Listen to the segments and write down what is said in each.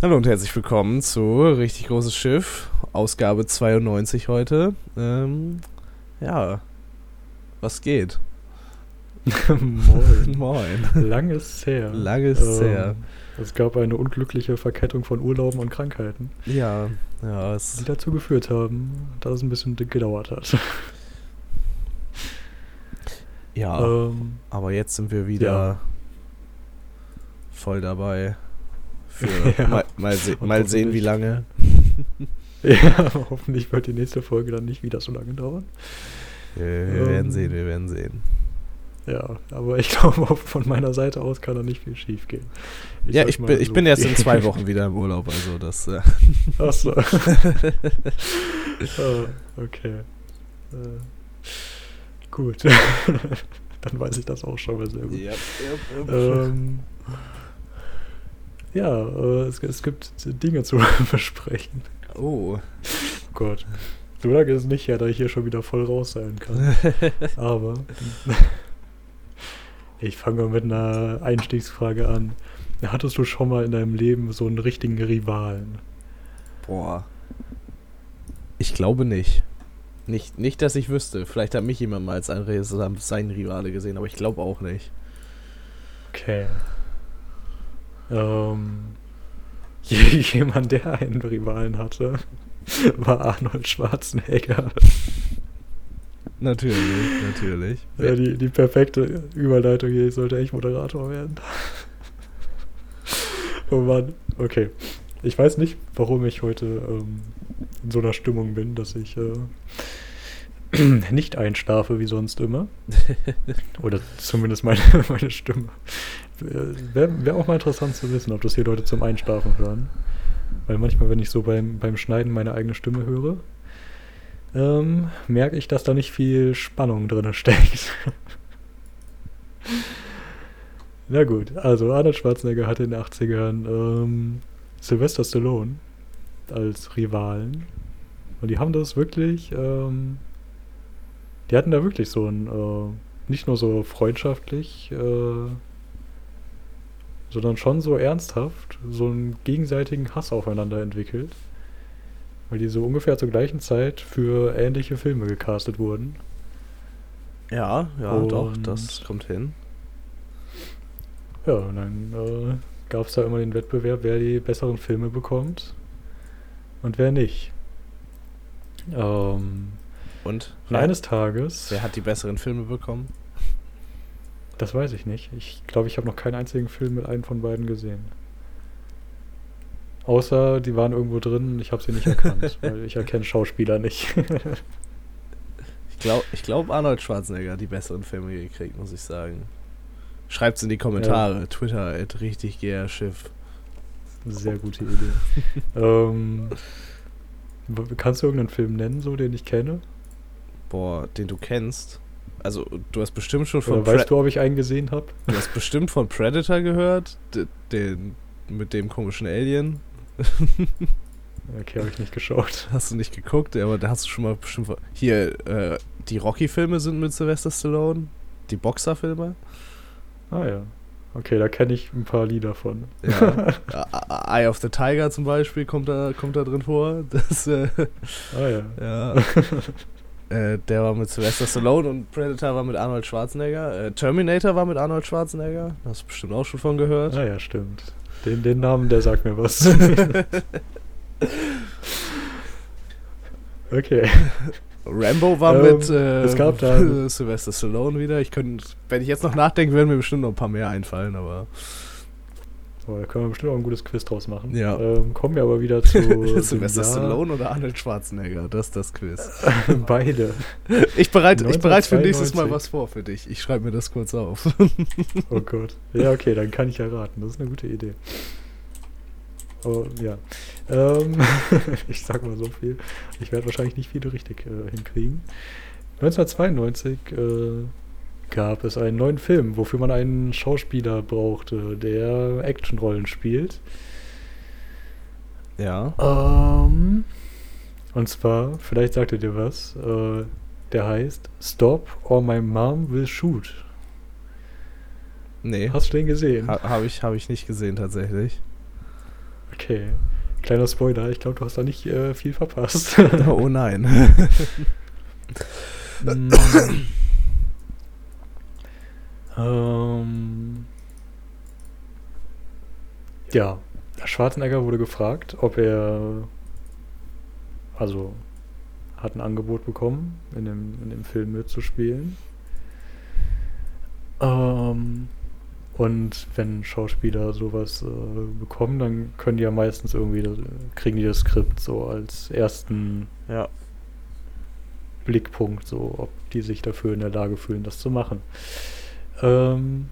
Hallo und herzlich willkommen zu Richtig Großes Schiff, Ausgabe 92 heute. Ähm, ja, was geht? Moin. Moin. Lang ist es her. Lange ist es her. Ähm, Es gab eine unglückliche Verkettung von Urlauben und Krankheiten, Ja, ja, die es, dazu geführt haben, dass es ein bisschen gedauert hat. ja Ähm, aber jetzt sind wir wieder ja. voll dabei. Für Ja. mal, mal, se mal sehen, wie lange. ja, hoffentlich wird die nächste Folge dann nicht wieder so lange dauern. Wir, wir werden Ähm. sehen, wir werden sehen. Ja, aber ich glaube, von meiner Seite aus kann da nicht viel schief gehen. ja, sag ich bin, ich so bin erst in zwei Wochen wieder im Urlaub, also das. Äh, Achso. ah, okay. Äh, gut. dann weiß ich das auch schon mal sehr gut. ja, Ähm, ja, äh, es, es gibt Dinge zu besprechen. Oh. Oh Gott. So lange ist es nicht her, da ich hier schon wieder voll raus sein kann. Aber ich fange mal mit einer Einstiegsfrage an. Hattest du schon mal in deinem Leben so einen richtigen Rivalen? Boah. Ich glaube nicht. Nicht, nicht, dass ich wüsste. Vielleicht hat mich jemand mal als ein, Re- sein Rivale gesehen, aber ich glaube auch nicht. Okay. Ähm, jemand, der einen Rivalen hatte, war Arnold Schwarzenegger. Natürlich, natürlich. Ja, die, die perfekte Überleitung hier. Ich sollte echt Moderator werden. oh Mann. Okay. Ich weiß nicht, warum ich heute ähm, in so einer Stimmung bin, dass ich äh, nicht einschlafe wie sonst immer. Oder zumindest meine, meine Stimme. Wäre wär auch mal interessant zu wissen, ob das hier Leute zum Einschlafen hören. Weil manchmal, wenn ich so beim, beim Schneiden meine eigene Stimme höre, ähm, merke ich, dass da nicht viel Spannung drin steckt. Na gut, also Arnold Schwarzenegger hatte in den 80ern ähm, Sylvester Stallone als Rivalen. Und die haben das wirklich, ähm, die hatten da wirklich so ein, äh, nicht nur so freundschaftlich, äh, sondern schon so ernsthaft, so einen gegenseitigen Hass aufeinander entwickelt. Weil die so ungefähr zur gleichen Zeit für ähnliche Filme gecastet wurden. Ja, ja, doch, Und- das kommt hin. Ja, und dann äh, gab es da immer den Wettbewerb, wer die besseren Filme bekommt und wer nicht. Ähm, Und? und eines Tages, Wer hat die besseren Filme bekommen? Das weiß ich nicht. Ich glaube, ich habe noch keinen einzigen Film mit einem von beiden gesehen. Außer die waren irgendwo drin und ich habe sie nicht erkannt, weil ich erkenne Schauspieler nicht. Ich glaube, ich glaub, Arnold Schwarzenegger hat die besseren Filme gekriegt, muss ich sagen. Schreibt's in die Kommentare. Twitter, at richtig Schiff. Sehr gute Idee. ähm, kannst du irgendeinen Film nennen, so den ich kenne? Boah, den du kennst. Also, du hast bestimmt schon von Oder weißt du, ob ich einen gesehen habe? Du hast bestimmt von Predator gehört, den mit dem komischen Alien. Okay, habe ich nicht geschaut. Hast du nicht geguckt, aber da hast du schon mal bestimmt. Hier, äh, die Rocky-Filme sind mit Sylvester Stallone. Die Boxer-Filme. Ah ja. Okay, da kenne ich ein paar Lieder von. Ja. Eye of the Tiger zum Beispiel kommt da, kommt da drin vor. Das, äh, Ah ja. ja. äh, der war mit Sylvester Stallone und Predator war mit Arnold Schwarzenegger. Äh, Terminator war mit Arnold Schwarzenegger. Hast du bestimmt auch schon von gehört. Ah ja, stimmt. Den, den Namen, der sagt mir was. okay. Rambo war Ähm, mit äh, es gab da- Sylvester Stallone wieder. Ich könnte, wenn ich jetzt noch nachdenke, werden mir bestimmt noch ein paar mehr einfallen, aber Oh, da können wir bestimmt auch ein gutes Quiz draus machen. Ja. Ähm, kommen wir aber wieder zu. Sylvester Stallone oder Arnold Schwarzenegger, das ist das Quiz. Beide. Ich bereite ich bereit für nächstes Mal 1992. was vor für dich. Ich schreibe mir das kurz auf. Oh Gott. Ja, okay, dann kann ich ja raten. Das ist eine gute Idee. Oh, ja. Ähm, ich sag mal so viel. Ich werde wahrscheinlich nicht viele richtig äh, hinkriegen. 1992 äh, gab es einen neuen Film, wofür man einen Schauspieler brauchte, der Actionrollen spielt. Ja. Ähm, und zwar, vielleicht sagt ihr dir was, äh, der heißt Stop or My Mom Will Shoot. Nee. Hast du den gesehen? Ha, habe ich, hab ich nicht gesehen tatsächlich. Okay. Kleiner Spoiler, ich glaube, du hast da nicht äh, viel verpasst. oh nein. Ähm, ja, Schwarzenegger wurde gefragt, ob er, also hat ein Angebot bekommen, in dem, in dem Film mitzuspielen. Ähm, und wenn Schauspieler sowas äh, bekommen, dann können die ja meistens irgendwie, das, kriegen die das Skript so als ersten Ja. Blickpunkt, so ob die sich dafür in der Lage fühlen, das zu machen. Ähm,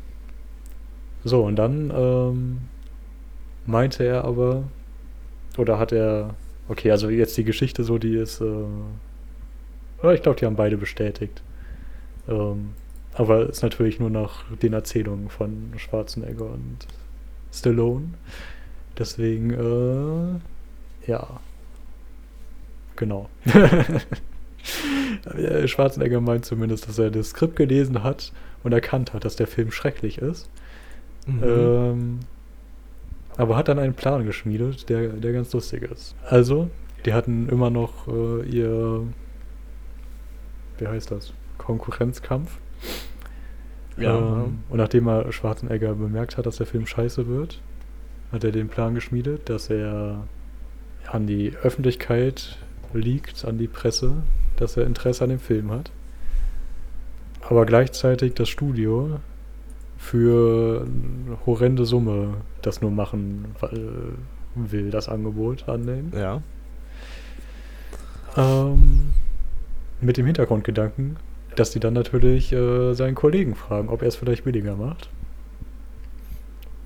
so, und dann ähm, meinte er aber, oder hat er, okay, also jetzt die Geschichte so, die ist, äh, ich glaube, die haben beide bestätigt. Ähm, aber ist natürlich nur nach den Erzählungen von Schwarzenegger und Stallone. Deswegen, äh, ja. Genau. Äh, Schwarzenegger meint zumindest, dass er das Skript gelesen hat und erkannt hat, dass der Film schrecklich ist. Mhm. Ähm, aber hat dann einen Plan geschmiedet, der, der ganz lustig ist. Also, die hatten immer noch äh, ihr, wie heißt das, Konkurrenzkampf. ja. Ähm, und nachdem er Schwarzenegger bemerkt hat, dass der Film scheiße wird, hat er den Plan geschmiedet, dass er an die Öffentlichkeit liegt, an die Presse, dass er Interesse an dem Film hat. Aber gleichzeitig das Studio für eine horrende Summe das nur machen will, das Angebot annehmen. ja. Ähm, mit dem Hintergrundgedanken, dass die dann natürlich äh, seinen Kollegen fragen, ob er es vielleicht billiger macht.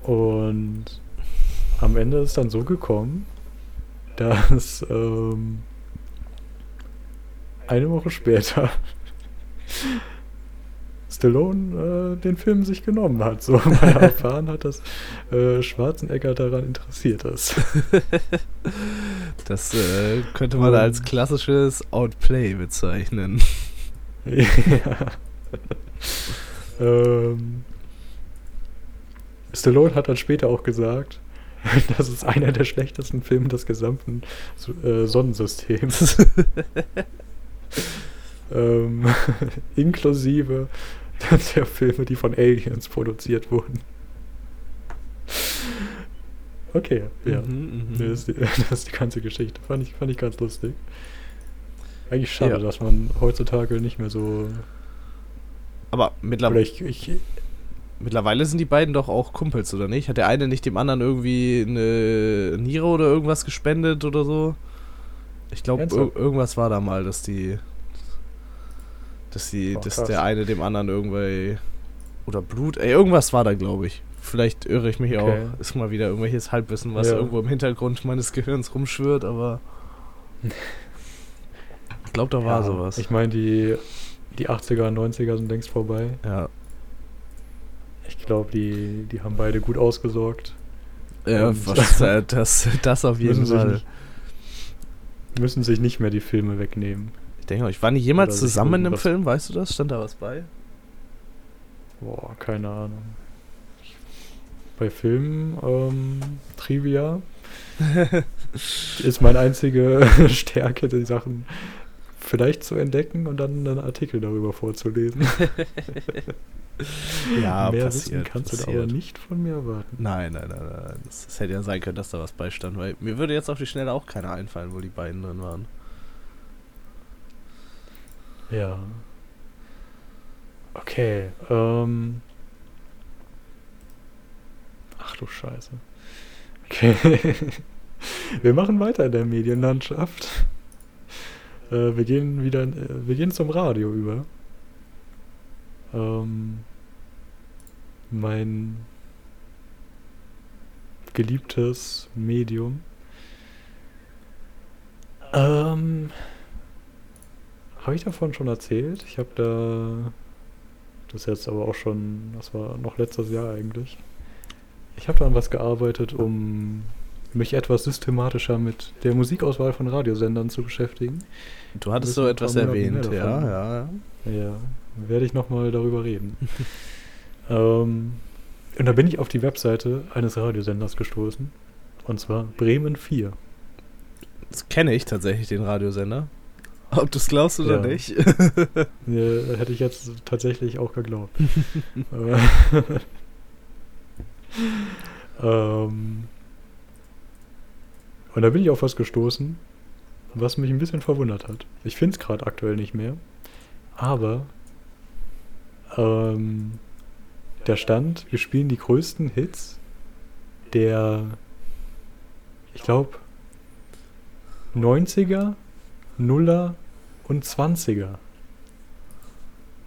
Und am Ende ist dann so gekommen, dass ähm, eine Woche später Stallone äh, den Film sich genommen hat, so weil er erfahren hat, dass äh, Schwarzenegger daran interessiert ist. Das äh, könnte man Ähm. als klassisches Outplay bezeichnen. ja. ähm, Stallone hat dann später auch gesagt, das ist einer der schlechtesten Filme des gesamten äh, Sonnensystems. ähm, inklusive der Filme, die von Aliens produziert wurden. Okay, ja. Mhm, mhm. Das, ist die, das ist die ganze Geschichte. Fand ich, fand ich ganz lustig. Eigentlich schade, Ja. dass man heutzutage nicht mehr so. Aber mittler Oder ich, ich, mittlerweile sind die beiden doch auch Kumpels, oder nicht? Hat der eine nicht dem anderen irgendwie eine Niere oder irgendwas gespendet oder so? Ich glaube, ir irgendwas war da mal, dass die. Dass die, Boah, dass krass. der eine dem anderen irgendwie. Oder Blut, ey, irgendwas war da, glaube ich. Vielleicht irre ich mich Okay. auch. Ist mal wieder irgendwelches Halbwissen, was Ja. irgendwo im Hintergrund meines Gehirns rumschwirrt, aber. Ich glaube, da war ja, sowas. Ich meine, die, die 80er und 90er sind längst vorbei. ja. Ich glaube, die, die haben beide gut ausgesorgt. Ja, Und- was, äh, das, das auf jeden Müssen sich, Fall. nicht, müssen sich nicht mehr die Filme wegnehmen. Ich denke ich war nicht jemals zusammen in einem Film, weißt du das? Stand da was bei? Boah, keine Ahnung. Bei Filmen, ähm, Trivia, ist meine einzige Stärke, die Sachen vielleicht zu entdecken und dann einen Artikel darüber vorzulesen. Ja, Mehr passiert, Wissen kannst du da passiert. aber nicht von mir erwarten. Nein, nein, nein, nein. Das, das hätte ja sein können, dass da was beistand, weil mir würde jetzt auf die Schnelle auch keiner einfallen, wo die beiden drin waren. Ja. Okay, ähm. Ach du Scheiße. Okay. Wir machen weiter in der Medienlandschaft. Äh, wir gehen wieder, in- äh, wir gehen zum Radio über. Ähm, mein geliebtes Medium. Ähm, habe ich davon schon erzählt? Ich habe da, das ist jetzt aber auch schon, das war noch letztes Jahr eigentlich. Ich habe da an was gearbeitet, um mich etwas systematischer mit der Musikauswahl von Radiosendern zu beschäftigen. Du hattest so etwas erwähnt, ja, ja. Ja, werde ich nochmal darüber reden. ähm, und da bin ich auf die Webseite eines Radiosenders gestoßen, Und zwar Bremen 4. Das kenne ich tatsächlich, den Radiosender. Ob du es glaubst oder Ja. nicht. Ja, hätte ich jetzt tatsächlich auch geglaubt. Äh, ähm, und da bin ich auf was gestoßen, was mich ein bisschen verwundert hat. Ich finde es gerade aktuell nicht mehr. Aber ähm, da stand, wir spielen die größten Hits der, ich glaube, 90er, Nuller und 20er.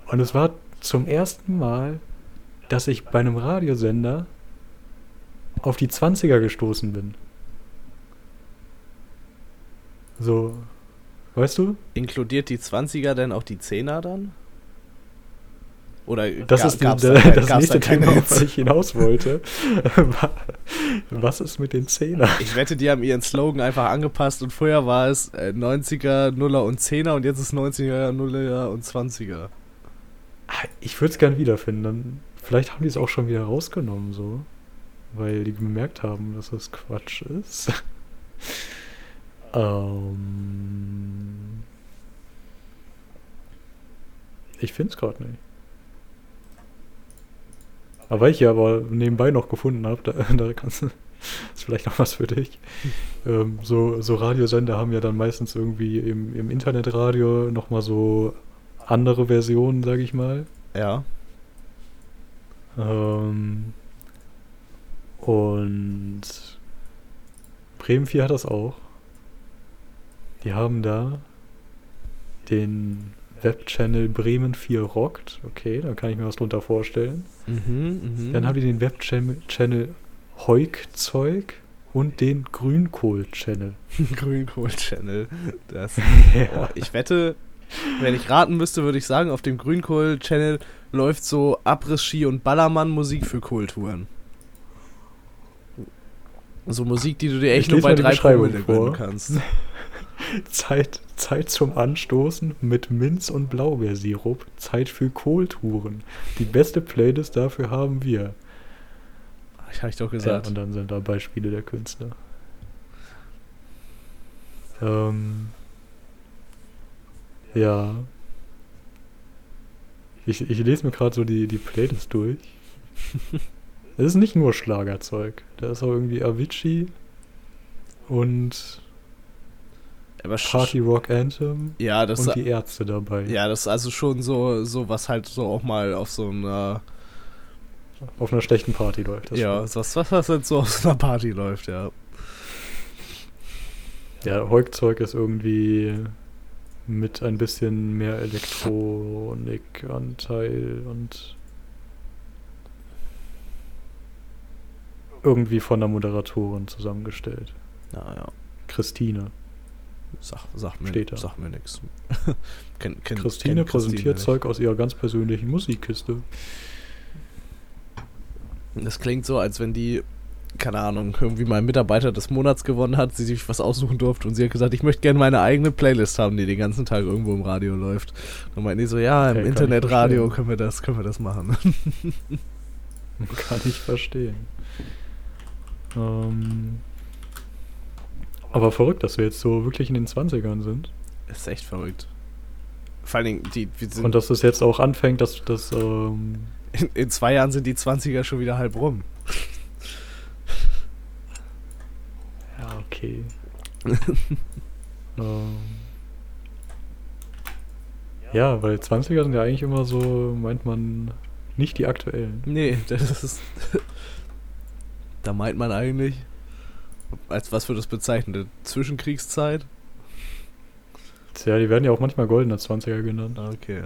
Und es war zum ersten Mal, dass ich bei einem Radiosender auf die 20er gestoßen bin. So, weißt du? Inkludiert die 20er denn auch die 10er dann? Oder Das ga- ist gab's da, da das nächste da Thema, auf was ich hinaus wollte. Was ist mit den Zehnern? Ich wette, die haben ihren Slogan einfach angepasst und vorher war es äh, 90er, Nuller und 10er und jetzt ist 90er, Nuller und 20er. Ich würde es gern wiederfinden. Dann, vielleicht haben die es auch schon wieder rausgenommen, so. Weil die gemerkt haben, dass das Quatsch ist. ähm, ich finde es gerade nicht. Aber weil ich ja aber nebenbei noch gefunden habe, da, da kannst du, ist vielleicht noch was für dich. Ähm, so, so Radiosender haben ja dann meistens irgendwie im, im Internetradio nochmal so andere Versionen, sage ich mal. Ja. Ähm, und Bremen 4 hat das auch. Die haben da den Webchannel Bremen 4 rockt. Okay, da kann ich mir was drunter vorstellen. Mhm, mhm. Dann haben die den Webchannel Heukzeug und den Grünkohl-Channel. Grünkohl-Channel. Das. Ja. Boah, ich wette, wenn ich raten müsste, würde ich sagen, auf dem Grünkohl-Channel läuft so Abriss-Ski und Ballermann-Musik für Kohltouren. So Musik, die du dir echt nur bei drei Promille gönnen kannst. Zeit, Zeit zum Anstoßen mit Minz- und Blaubeersirup. Zeit für Kohltouren. Die beste Playlist dafür haben wir. Ich habe ich doch Ja, gesagt. und dann sind da Beispiele der Künstler. Ähm, ja. Ich, ich lese mir gerade so die, die Playlist durch. Es ist nicht nur Schlagerzeug. Da ist auch irgendwie Avicii und Aber Party Rock Anthem ja, das und die Ärzte dabei. ja, das ist also schon so, so was halt so auch mal auf so einer Auf einer schlechten Party läuft ja, was, was, was halt so auf so einer Party läuft, ja. Ja, Heukzeug ist irgendwie mit ein bisschen mehr Elektronikanteil und irgendwie von der Moderatorin zusammengestellt. Ja, ja. Christine. Sag, sag mir, Steht da. sag mir kenn, Christine kenn präsentiert. Zeug aus ihrer ganz persönlichen Musikkiste. Das klingt so, als wenn die, keine Ahnung, irgendwie mal einen Mitarbeiter des Monats gewonnen hat, sie sich was aussuchen durfte und sie hat gesagt, ich möchte gerne meine eigene Playlist haben, die den ganzen Tag irgendwo im Radio läuft. Dann meinten die so, ja, im ich Internetradio können wir das, können wir das machen. Kann ich verstehen. Ähm, aber verrückt, dass wir jetzt so wirklich in den 20ern sind. Das ist echt verrückt. Vor allen Dingen, die, Und dass es jetzt auch anfängt, dass das ähm, in, in zwei Jahren sind die 20er schon wieder halb rum. Ja, okay. ähm, ja, weil 20er sind ja eigentlich immer so, meint man, nicht die aktuellen. Nee, das ist. da meint man eigentlich. Als was wird das bezeichnet? Zwischenkriegszeit? Tja, die werden ja auch manchmal goldene 20er genannt. Okay.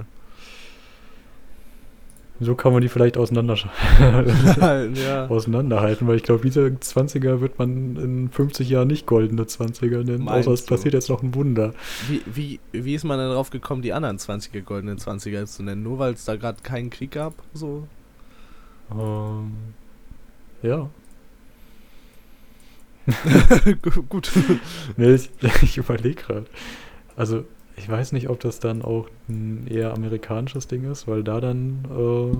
So kann man die vielleicht auseinander ja. auseinanderhalten, weil ich glaube, diese 20er wird man in 50 Jahren nicht goldene 20er nennen, Meinst außer es du? passiert jetzt noch ein Wunder. Wie, wie, wie ist man denn drauf gekommen, die anderen 20er goldenen 20er zu nennen? Nur weil es da gerade keinen Krieg gab? So? Ähm, ja. Gu- Gut. Nee, ich, ich überlege gerade. Also, ich weiß nicht, ob das dann auch ein eher amerikanisches Ding ist, weil da dann äh,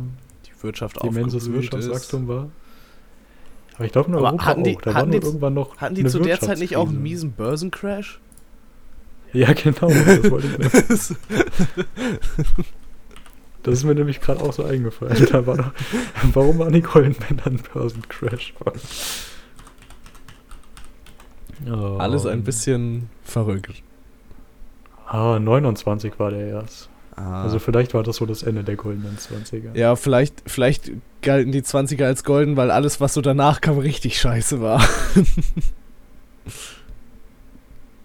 Die Wirtschaft immenses Wirtschaftswachstum war. Aber ich glaube in Europa hatten die- auch. Da hatten war die- nur irgendwann noch Hatten die zu der Zeit nicht auch einen miesen Börsencrash? Ja, genau. Das, wollte ich nicht. das ist mir nämlich gerade auch so eingefallen. Da war doch, warum waren die Goldmänner ein Börsencrash? Oh. Alles ein bisschen verrückt. Ah, 29 war der erst. Ah. Also vielleicht war das so das Ende der goldenen 20er. ja, vielleicht, vielleicht galten die 20er als golden, weil alles, was so danach kam, richtig scheiße war.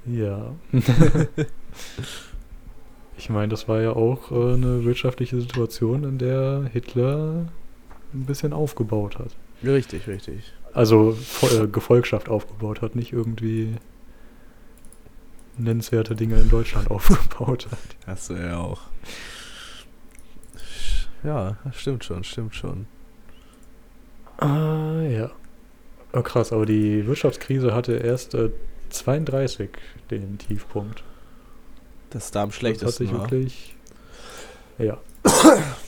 Ja. ich meine, das war ja auch äh, eine wirtschaftliche Situation, in der Hitler ein bisschen aufgebaut hat. Richtig, richtig. Also äh, Gefolgschaft aufgebaut hat, nicht irgendwie nennenswerte Dinge in Deutschland aufgebaut hat. Hast du ja auch. Ja, stimmt schon, stimmt schon. Ah, ja. Oh, krass, aber die Wirtschaftskrise hatte erst äh, 32 den Tiefpunkt. Das ist da am Das hat schlechtesten sich wirklich. Ja.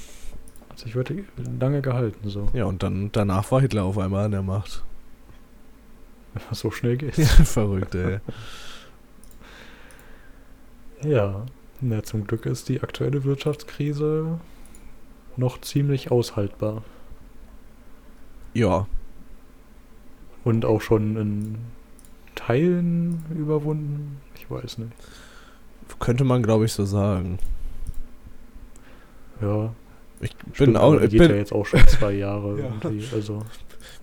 hat sich wirklich lange gehalten, so. Ja, und dann danach war Hitler auf einmal an der Macht. So schnell geht. Verrückt, ey. Ja. Na, zum Glück ist die aktuelle Wirtschaftskrise noch ziemlich aushaltbar. Ja, Und auch schon in Teilen überwunden. Ich weiß nicht. könnte man, glaube ich, so sagen. Ja. Ich bin, stimmt, auch, aber die ich geht ja bin, jetzt auch schon zwei Jahre Ja. irgendwie. Also.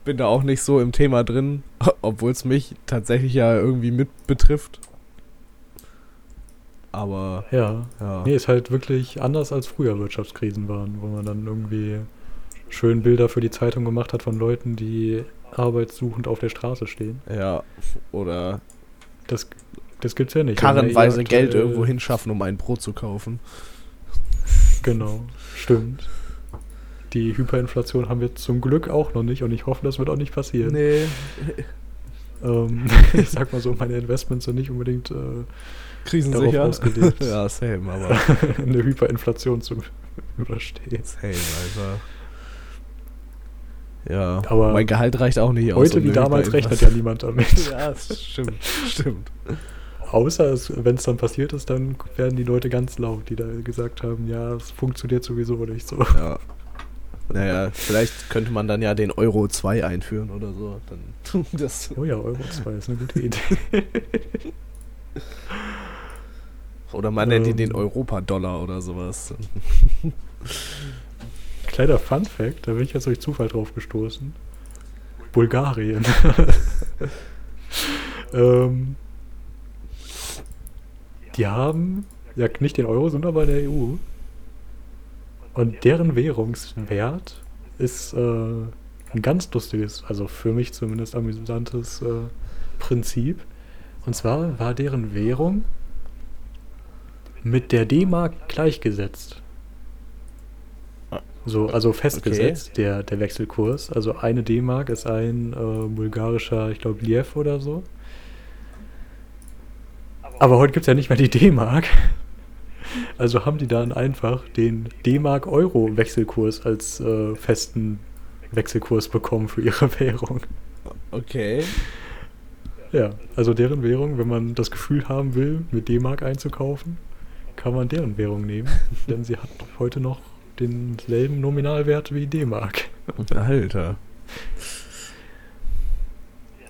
bin da auch nicht so im Thema drin, obwohl es mich tatsächlich ja irgendwie mit betrifft. Aber, Ja. ja. Nee, ist halt wirklich anders als früher Wirtschaftskrisen waren, wo man dann irgendwie schön Bilder für die Zeitung gemacht hat von Leuten, die arbeitssuchend auf der Straße stehen. Ja, oder Das, das gibt's ja nicht. Ja karrenweise Geld aktuell- irgendwo hinschaffen, um ein Brot zu kaufen. Genau, stimmt. Die Hyperinflation haben wir zum Glück auch noch nicht und ich hoffe, das wird auch nicht passieren. Nee. Ähm, ich sag mal so, meine Investments sind nicht unbedingt äh, Krisensicher. Ausgelegt. ja, same, aber eine Hyperinflation zu überstehen. same, Alter. Ja, Aber mein Gehalt reicht auch nicht aus. Heute wie damals rechnet ja niemand damit. Ja, das stimmt, stimmt. Außer wenn es dann passiert ist, dann werden die Leute ganz laut, die da gesagt haben, ja, es funktioniert sowieso nicht so. Ja. Naja, vielleicht könnte man dann ja den Euro 2 einführen oder so. Dann das, Oh ja, Euro 2 ist eine gute Idee. oder man nennt ihn den Ähm. Europa-Dollar oder sowas. Kleiner Fun Fact, da bin ich jetzt durch Zufall drauf gestoßen. Bulgarien. ähm, die haben ja nicht den Euro, aber in der EU. Und deren Währungswert ist äh, ein ganz lustiges, also für mich zumindest amüsantes äh, Prinzip. Und zwar war deren Währung mit der D-Mark gleichgesetzt. So, also festgesetzt, der, der Wechselkurs. Also eine D-Mark ist ein äh, bulgarischer, ich glaube, Liev oder so. Aber heute gibt es ja nicht mehr die D-Mark. Also haben die dann einfach den D-Mark-Euro-Wechselkurs als äh, festen Wechselkurs bekommen für ihre Währung. Okay. Ja, also deren Währung, wenn man das Gefühl haben will, mit D-Mark einzukaufen, kann man deren Währung nehmen, denn sie hat heute noch denselben Nominalwert wie D-Mark. Alter.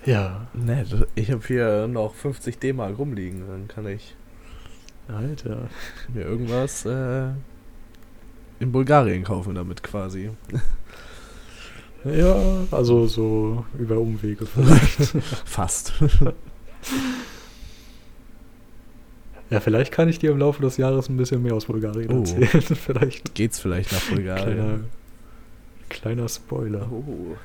Ja, Nett. Ich habe hier noch 50 D-Mark rumliegen. Dann kann ich Alter. mir irgendwas äh, in Bulgarien kaufen damit quasi. Ja, also so über Umwege vielleicht. Fast. ja, vielleicht kann ich dir im Laufe des Jahres ein bisschen mehr aus Bulgarien Oh. erzählen. vielleicht Geht's vielleicht nach kleiner, Bulgarien? kleiner Spoiler. Oh.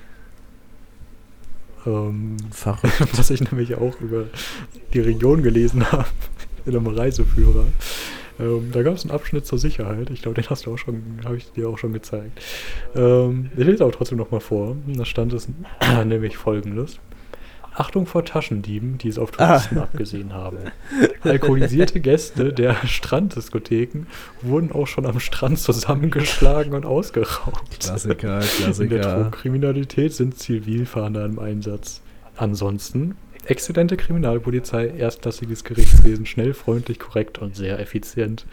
Ähm, Verrückt. was ich nämlich auch über die Region gelesen habe, in einem Reiseführer. Ähm, da gab es einen Abschnitt zur Sicherheit. Ich glaube, den hast du auch schon, habe ich dir auch schon gezeigt. Ähm, ich lese aber trotzdem nochmal vor. Da stand es nämlich folgendes. Achtung vor Taschendieben, die es auf Touristen ah. abgesehen haben. Alkoholisierte Gäste der Stranddiskotheken wurden auch schon am Strand zusammengeschlagen und ausgeraubt. Klassiker, Klassiker. In der Drogenkriminalität sind Zivilfahnder im Einsatz. Ansonsten exzellente Kriminalpolizei, erstklassiges Gerichtswesen, schnell, freundlich, korrekt und sehr effizient.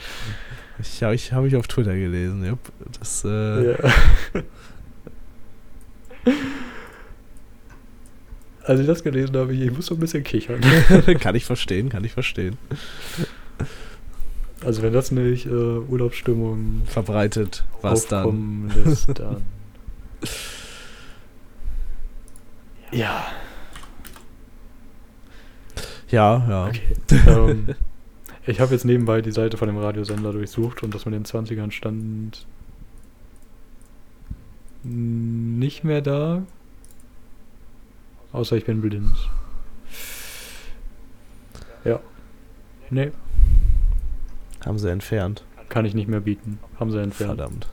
Ich habe ich hab mich auf Twitter gelesen, ja. Das, äh ja. Als ich das gelesen habe, ich muss so ein bisschen kichern. kann ich verstehen, kann ich verstehen. Also wenn das nicht äh, Urlaubsstimmung verbreitet, was dann? Lässt, dann. ja. Ja, ja. Okay. ähm, ich habe jetzt nebenbei die Seite von dem Radiosender durchsucht und das mit den 20ern stand nicht mehr da. Außer ich bin blind. Ja. Nee. Haben sie entfernt. Kann ich nicht mehr bieten. Haben sie entfernt. Verdammt.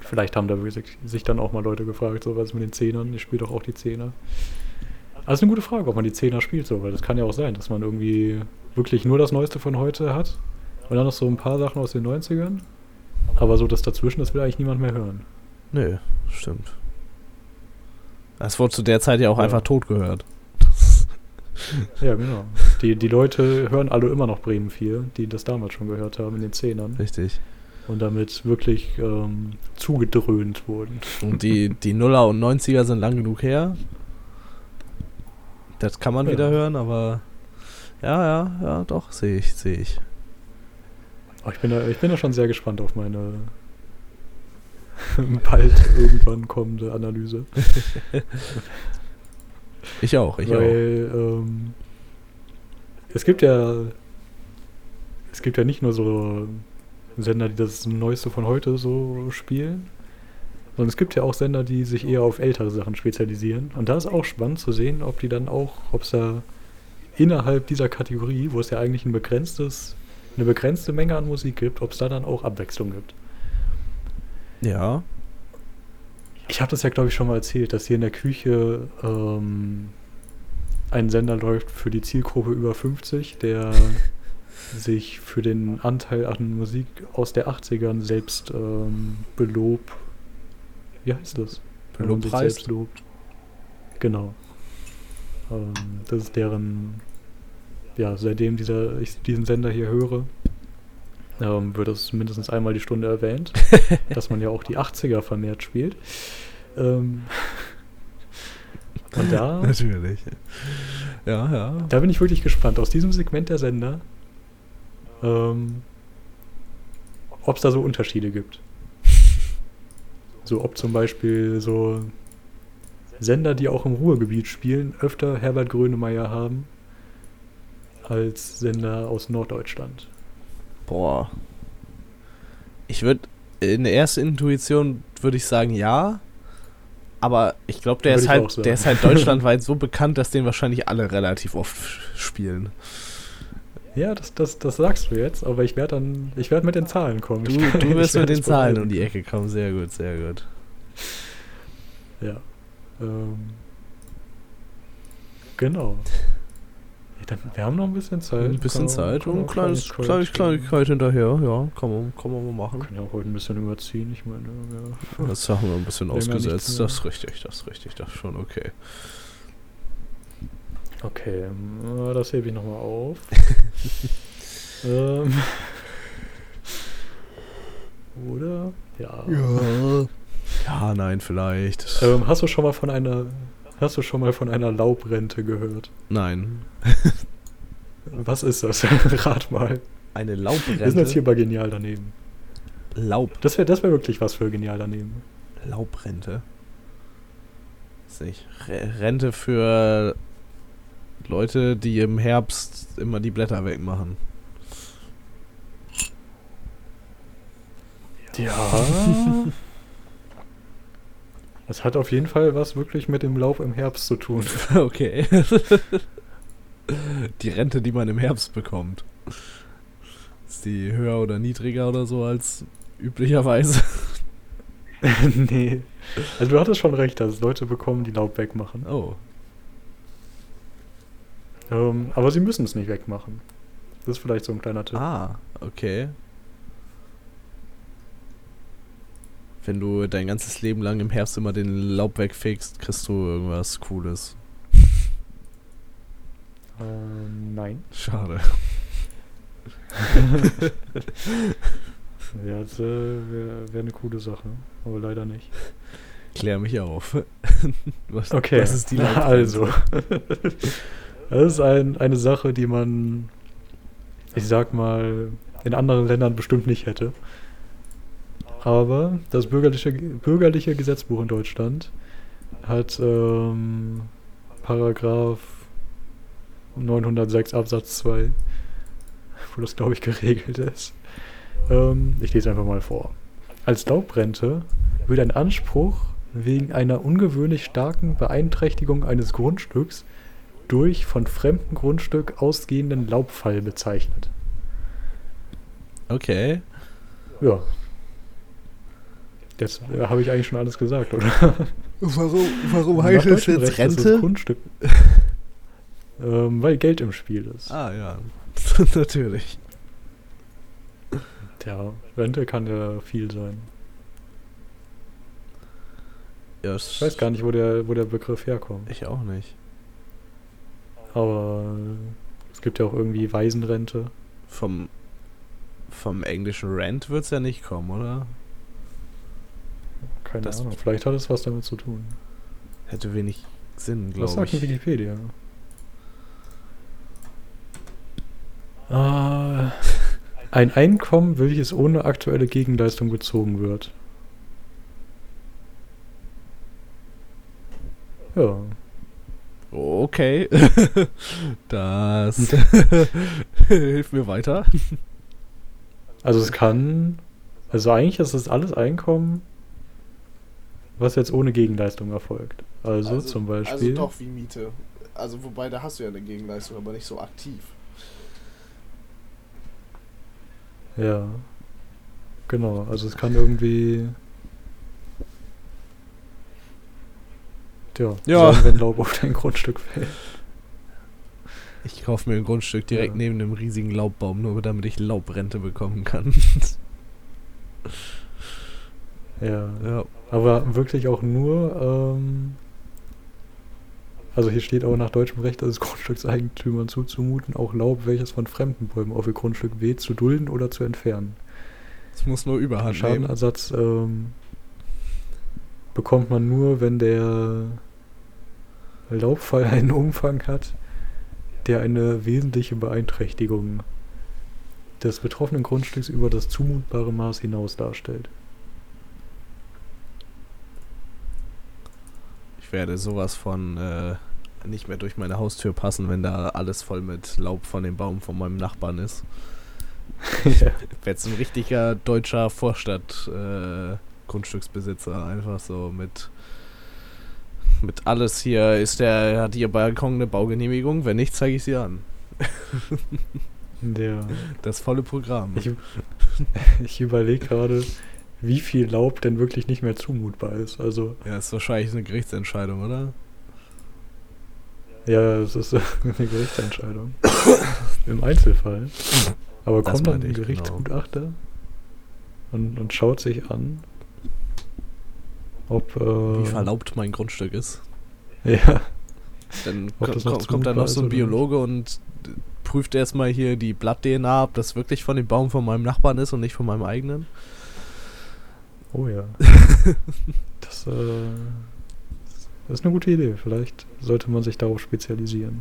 Vielleicht haben da sich dann auch mal Leute gefragt, so was mit den Zehnern. Ich spiele doch auch die Zehner. Also eine gute Frage, ob man die Zehner spielt so, weil das kann ja auch sein, dass man irgendwie wirklich nur das Neueste von heute hat und dann noch so ein paar Sachen aus den 90ern. Aber so das dazwischen, das will eigentlich niemand mehr hören. Nö, stimmt. Das wurde zu der Zeit ja auch ja. einfach tot gehört. ja, genau. Die, die Leute hören alle immer noch Bremen 4, die das damals schon gehört haben in den Zehnern. Richtig. Und damit wirklich ähm, zugedröhnt wurden. Und die, die Nuller und 90er sind lang genug her. Das kann man ja. wieder hören, aber ja, ja, ja, doch, sehe ich, sehe ich. Oh, ich, bin da, ich bin da schon sehr gespannt auf meine bald irgendwann kommende Analyse. ich auch, ich Weil, auch. Ähm, es gibt ja es gibt ja nicht nur so Sender, die das Neueste von heute so spielen, und es gibt ja auch Sender, die sich eher auf ältere Sachen spezialisieren. Und da ist auch spannend zu sehen, ob die dann auch, ob es da innerhalb dieser Kategorie, wo es ja eigentlich ein begrenztes, eine begrenzte Menge an Musik gibt, ob es da dann auch Abwechslung gibt. Ja. Ich habe das ja, glaube ich, schon mal erzählt, dass hier in der Küche ähm, ein Sender läuft für die Zielgruppe über 50, der sich für den Anteil an Musik aus der 80ern selbst ähm, belobt wie heißt das? Lobpreis. lobt. Genau. Ähm, das ist deren, ja, seitdem dieser, ich diesen Sender hier höre, ähm, wird es mindestens einmal die Stunde erwähnt, dass man ja auch die 80er vermehrt spielt. Ähm, und da. Natürlich. Ja, ja. Da bin ich wirklich gespannt. Aus diesem Segment der Sender, ähm, ob es da so Unterschiede gibt. So ob zum Beispiel so Sender, die auch im Ruhrgebiet spielen, öfter Herbert Grönemeyer haben als Sender aus Norddeutschland. Boah. Ich würde in der ersten Intuition würde ich sagen ja, aber ich glaube, der, ist halt, der ist halt deutschlandweit so bekannt, dass den wahrscheinlich alle relativ oft spielen. Ja, das, das, das sagst du jetzt, aber ich werde dann, ich werde mit den Zahlen kommen. Du, du wirst mit den Zahlen um die Ecke kommen, sehr gut, sehr gut. Ja. Ähm, genau. Wir haben noch ein bisschen Zeit. Ein bisschen Zeit und ein kleines, kleines Kleinigkeit hinterher, ja, kann man, kann man mal machen. Können ja auch heute ein bisschen überziehen, ich meine, ja. Das haben wir ein bisschen ausgesetzt, das ist richtig, das ist richtig, das ist schon okay. Okay, ähm, das hebe ich nochmal auf. ähm. Oder? Ja. Ja. Ja, nein, vielleicht. Ähm, hast du schon mal von einer Hast du schon mal von einer Laubrente gehört? Nein. Was ist das? Rat mal. Eine Laubrente? Wir sind jetzt hier bei Genial daneben. Laub. Das wäre das wär wirklich was für Genial daneben. Laubrente. Ist nicht. Rente für Leute, die im Herbst immer die Blätter wegmachen. Ja. Es hat auf jeden Fall was wirklich mit dem Lauf im Herbst zu tun. Okay. die Rente, die man im Herbst bekommt. Ist die höher oder niedriger oder so als üblicherweise? nee. Also du hattest schon recht, dass Leute bekommen, die Laub wegmachen. Oh. Ähm, aber sie müssen es nicht wegmachen. Das ist vielleicht so ein kleiner Tipp. Ah, okay. Wenn du dein ganzes Leben lang im Herbst immer den Laub wegfegst, kriegst du irgendwas Cooles. Ähm, nein. Schade. Ja, das äh, wäre wär eine coole Sache. Aber leider nicht. Klär mich auf. was, Okay, was ist die Laubgrenze? also. Das ist ein, eine Sache, die man, ich sag mal, in anderen Ländern bestimmt nicht hätte. Aber das bürgerliche, bürgerliche Gesetzbuch in Deutschland hat ähm, Paragraph 906 Absatz 2, wo das, glaube ich, geregelt ist. Ähm, ich lese einfach mal vor. Als Laubrente wird ein Anspruch wegen einer ungewöhnlich starken Beeinträchtigung eines Grundstücks durch von fremdem Grundstück ausgehenden Laubfall bezeichnet. Okay. Ja. Jetzt äh, habe ich eigentlich schon alles gesagt, oder? Warum, warum Nach deutschem Recht ist das Grundstück. ähm, weil Geld im Spiel ist. Ah, ja. Natürlich. Tja, Rente kann ja viel sein. Ja, Ich weiß gar nicht, wo der, wo der Begriff herkommt. Ich auch nicht. Aber es gibt ja auch irgendwie Waisenrente. Vom, vom englischen Rent wird es ja nicht kommen, oder? Keine Das- Ahnung. Vielleicht hat es was damit zu tun. Hätte wenig Sinn, Was glaube sagt denn ich. Wikipedia? Äh, ein Einkommen, welches ohne aktuelle Gegenleistung bezogen wird. Ja. Okay. das hilft mir weiter. Also es kann. Also eigentlich ist das alles Einkommen, was jetzt ohne Gegenleistung erfolgt. Also, zum Beispiel. Also doch wie Miete. Also wobei, da hast du ja eine Gegenleistung, aber nicht so aktiv. Ja. Genau, also es kann irgendwie. Tja, Ja. sein, wenn Laub auf dein Grundstück fällt. Ich kaufe mir ein Grundstück direkt Ja. neben einem riesigen Laubbaum, nur damit ich Laubrente bekommen kann. Ja. ja. Aber wirklich auch nur, ähm, also hier steht auch nach deutschem Recht, dass es Grundstückseigentümern zuzumuten, auch Laub, welches von fremden Bäumen auf ihr Grundstück weht, zu dulden oder zu entfernen. Es muss nur Überhand. Schadenersatz ähm, bekommt man nur, wenn der Laubfall einen Umfang hat, der eine wesentliche Beeinträchtigung des betroffenen Grundstücks über das zumutbare Maß hinaus darstellt. Ich werde sowas von äh, nicht mehr durch meine Haustür passen, wenn da alles voll mit Laub von dem Baum von meinem Nachbarn ist. ja. Ich werde so ein richtiger deutscher Vorstadt-Grundstücksbesitzer. einfach so mit. Mit alles hier ist der, hat ihr Balkon eine Baugenehmigung? Wenn nicht, zeige ich sie an. Der, Das volle Programm. ich ich überlege gerade, wie viel Laub denn wirklich nicht mehr zumutbar ist. Also, ja, ist wahrscheinlich eine Gerichtsentscheidung, oder? ja, es ist eine Gerichtsentscheidung. Im Einzelfall. Aber Das kommt dann ein genau. Gerichtsgutachter und, und schaut sich an, ob. Äh, Wie verlaubt mein Grundstück ist. Ja, Dann Ob ko das noch ko kommt da noch so ein. Biologe und prüft erstmal hier die Blatt-DNA, ob das wirklich von dem Baum von meinem Nachbarn ist und nicht von meinem eigenen. Oh ja. das, äh, das ist eine gute Idee. Vielleicht sollte man sich darauf spezialisieren.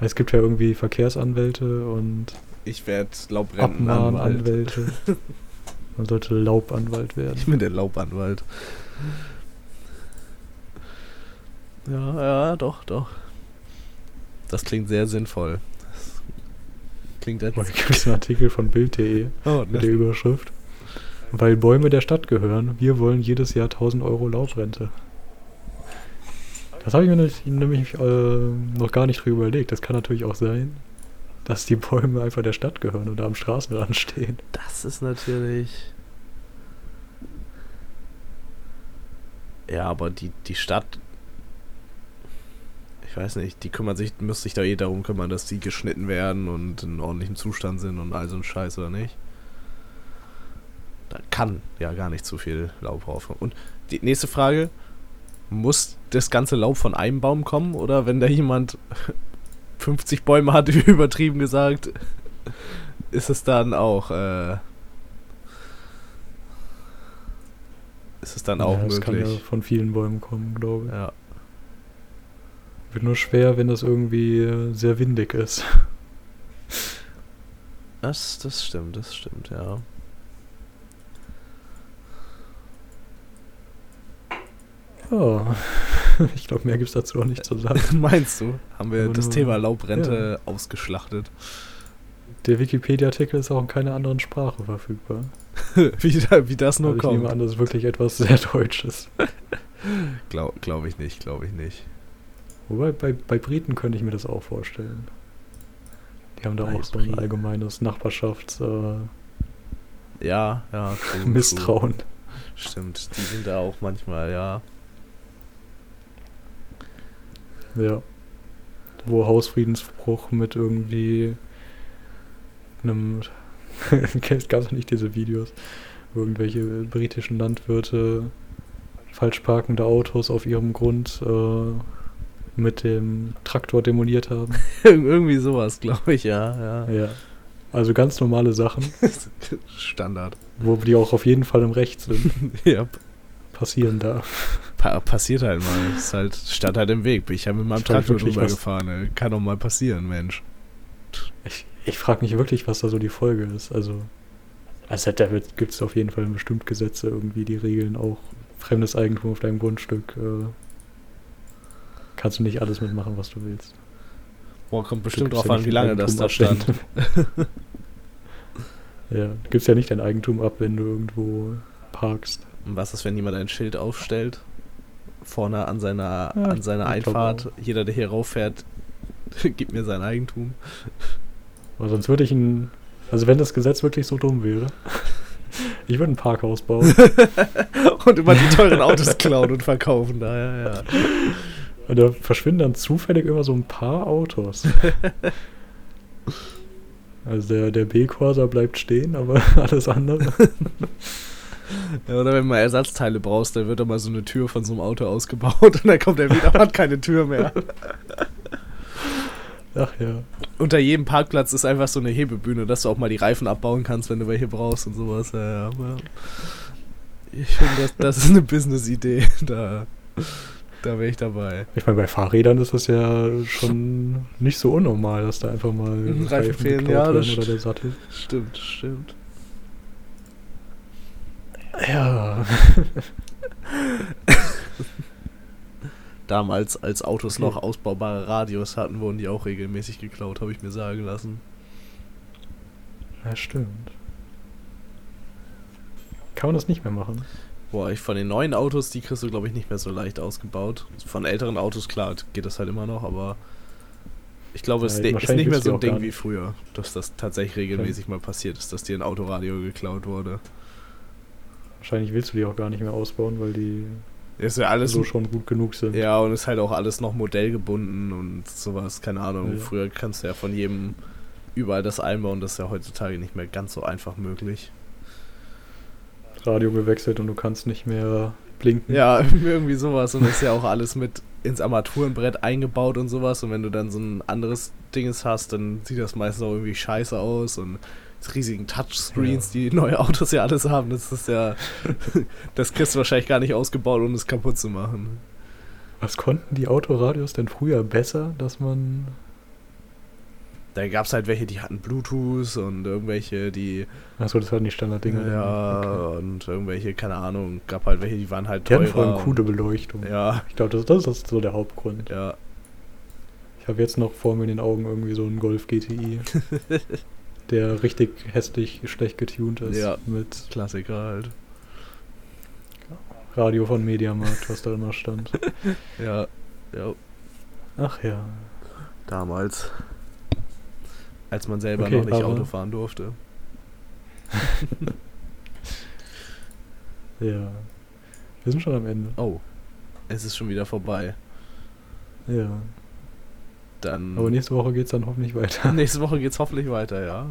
Es gibt ja irgendwie Verkehrsanwälte und Ich werde Laubrentenanwalt. Abmahnanwälte. Man sollte Laubanwalt Ich werden. bin der Laubanwalt. Ja, ja, doch, doch. Das klingt sehr sinnvoll. Das klingt. Da gibt es einen Artikel von Bild.de Oh, mit der Überschrift. Weil Bäume der Stadt gehören, wir wollen jedes Jahr 1000 Euro Laubrente. Das habe ich mir nämlich, nämlich äh, noch gar nicht drüber überlegt. Das kann natürlich auch sein, dass die Bäume einfach der Stadt gehören oder am Straßenrand stehen. Das ist natürlich. Ja, aber die, die Stadt. ich weiß nicht, die kümmern sich, müsste sich da eh darum kümmern, dass die geschnitten werden und in ordentlichem Zustand sind und all so ein Scheiß, oder nicht? Da kann ja gar nicht zu viel Laub raufkommen. Und die nächste Frage, muss das ganze Laub von einem Baum kommen oder wenn da jemand 50 Bäume hat, übertrieben gesagt, ist es dann auch, äh, ist es dann auch ja, das kann ja möglich? von vielen Bäumen kommen, glaube ich. Ja. Wird nur schwer, wenn das irgendwie äh, sehr windig ist. Das, das stimmt, das stimmt, ja. Ja, ich glaube, mehr gibt es dazu auch nicht zu sagen. Meinst du? Haben wir Aber das nur- Thema Laubrente ausgeschlachtet? Der Wikipedia-Artikel ist auch in keiner anderen Sprache verfügbar. wie, wie das nur Also ich nehme kommt. an, das ist wirklich etwas sehr Deutsches. Glaube glaub ich nicht, glaube ich nicht. Wobei, bei, bei Briten könnte ich mir das auch vorstellen. Die haben da Bei auch so ein Briten. allgemeines Nachbarschaftsmisstrauen. Ja, ja. Äh, Misstrauen. Stimmt, die sind da auch manchmal, ja. Ja. Wo Hausfriedensbruch mit irgendwie einem. es gab nicht diese Videos, irgendwelche britischen Landwirte falsch parkende Autos auf ihrem Grund äh, mit dem Traktor demoliert haben. Irgendwie sowas, glaube ich, ja, ja. Ja. Also ganz normale Sachen, Standard. wo die auch auf jeden Fall im Recht sind, ja. Passieren da. Pa passiert halt mal. Ist halt, stand halt im Weg. Ich ja mit meinem Traktor drüber gefahren. ey. Kann doch mal passieren, Mensch. Ich, ich frage mich wirklich, was da so die Folge ist. Also, also da gibt es auf jeden Fall bestimmt Gesetze, irgendwie, die regeln auch fremdes Eigentum auf deinem Grundstück. Äh, kannst du nicht alles mitmachen, was du willst. Boah, kommt bestimmt drauf ja an, wie lange das Eigentum da ab, stand. ja, du gibst ja nicht dein Eigentum ab, wenn du irgendwo parkst. Und was ist, wenn jemand ein Schild aufstellt? Vorne an seiner, Ja, an seiner Einfahrt. Jeder, der hier rauffährt, gibt mir sein Eigentum. Aber sonst würde ich ein. Also, wenn das Gesetz wirklich so dumm wäre, ich würde ein Parkhaus bauen. und immer die teuren Autos klauen und verkaufen. Da, ja, ja. Und da verschwinden dann zufällig immer so ein paar Autos. Also der, der B-Corsa bleibt stehen, aber alles andere. Ja. Oder wenn du mal Ersatzteile brauchst, dann wird da mal so eine Tür von so einem Auto ausgebaut und dann kommt er wieder und hat keine Tür mehr. Ach ja. Unter jedem Parkplatz ist einfach so eine Hebebühne, dass du auch mal die Reifen abbauen kannst, wenn du welche brauchst und sowas. Ja, aber ich finde, das, das ist eine Business-Idee. Da, da wäre ich dabei. Ich meine, bei Fahrrädern ist das ja schon nicht so unnormal, dass da einfach mal Mhm, Reifen fehlen, ja, das oder der Sattel. Stimmt, stimmt. Ja. Damals, als Autos Okay. noch ausbaubare Radios hatten, wurden die auch regelmäßig geklaut, habe ich mir sagen lassen. Ja, stimmt. Kann man das nicht mehr machen? Boah, ich von den neuen Autos, die kriegst du, glaube ich, nicht mehr so leicht ausgebaut. Von älteren Autos, klar, geht das halt immer noch, aber ich glaube, es Ja, ist ist nicht mehr so ein Ding wie früher, dass das tatsächlich regelmäßig mal passiert ist, dass dir ein Autoradio geklaut wurde. Wahrscheinlich willst du die auch gar nicht mehr ausbauen, weil die Ist ja alles so schon gut genug sind. Ja, und ist halt auch alles noch modellgebunden und sowas, keine Ahnung. Ja. Früher kannst du ja von jedem überall das einbauen, das ist ja heutzutage nicht mehr ganz so einfach möglich. Radio gewechselt und du kannst nicht mehr blinken. Ja, irgendwie sowas und das ist ja auch alles mit ins Armaturenbrett eingebaut und sowas und wenn du dann so ein anderes Dinges hast, dann sieht das meistens auch irgendwie scheiße aus und riesigen Touchscreens, Ja. die neue Autos ja alles haben, das ist ja, das kriegst du wahrscheinlich gar nicht ausgebaut, um es kaputt zu machen. Was konnten die Autoradios denn früher besser, dass man. Da gab es halt welche, die hatten Bluetooth und irgendwelche, die Achso, das waren die Standarddinger. Ja, Okay. und irgendwelche, keine Ahnung, gab halt welche, die waren halt Die hatten teurer. vor allem coole Beleuchtung. Ja, Ich glaube, das, das ist so der Hauptgrund. ja. Ich habe jetzt noch vor mir in den Augen irgendwie so einen Golf GTI, der richtig hässlich schlecht getuned ist. Ja. Mit Klassiker halt. Radio von Mediamarkt, was da immer stand. Ja, ja. Ach ja. Damals. Als man selber Okay, noch nicht Auto fahren durfte. Ja. Wir sind schon am Ende. Oh, es ist schon wieder vorbei. Ja. Dann Aber nächste Woche geht es dann hoffentlich weiter. nächste Woche geht's hoffentlich weiter, ja.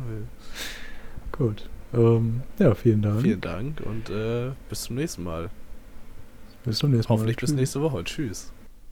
Gut. Ähm, ja, vielen Dank. Vielen Dank und äh, bis zum nächsten Mal. Bis zum nächsten Mal. Hoffentlich bis nächste Woche. Tschüss.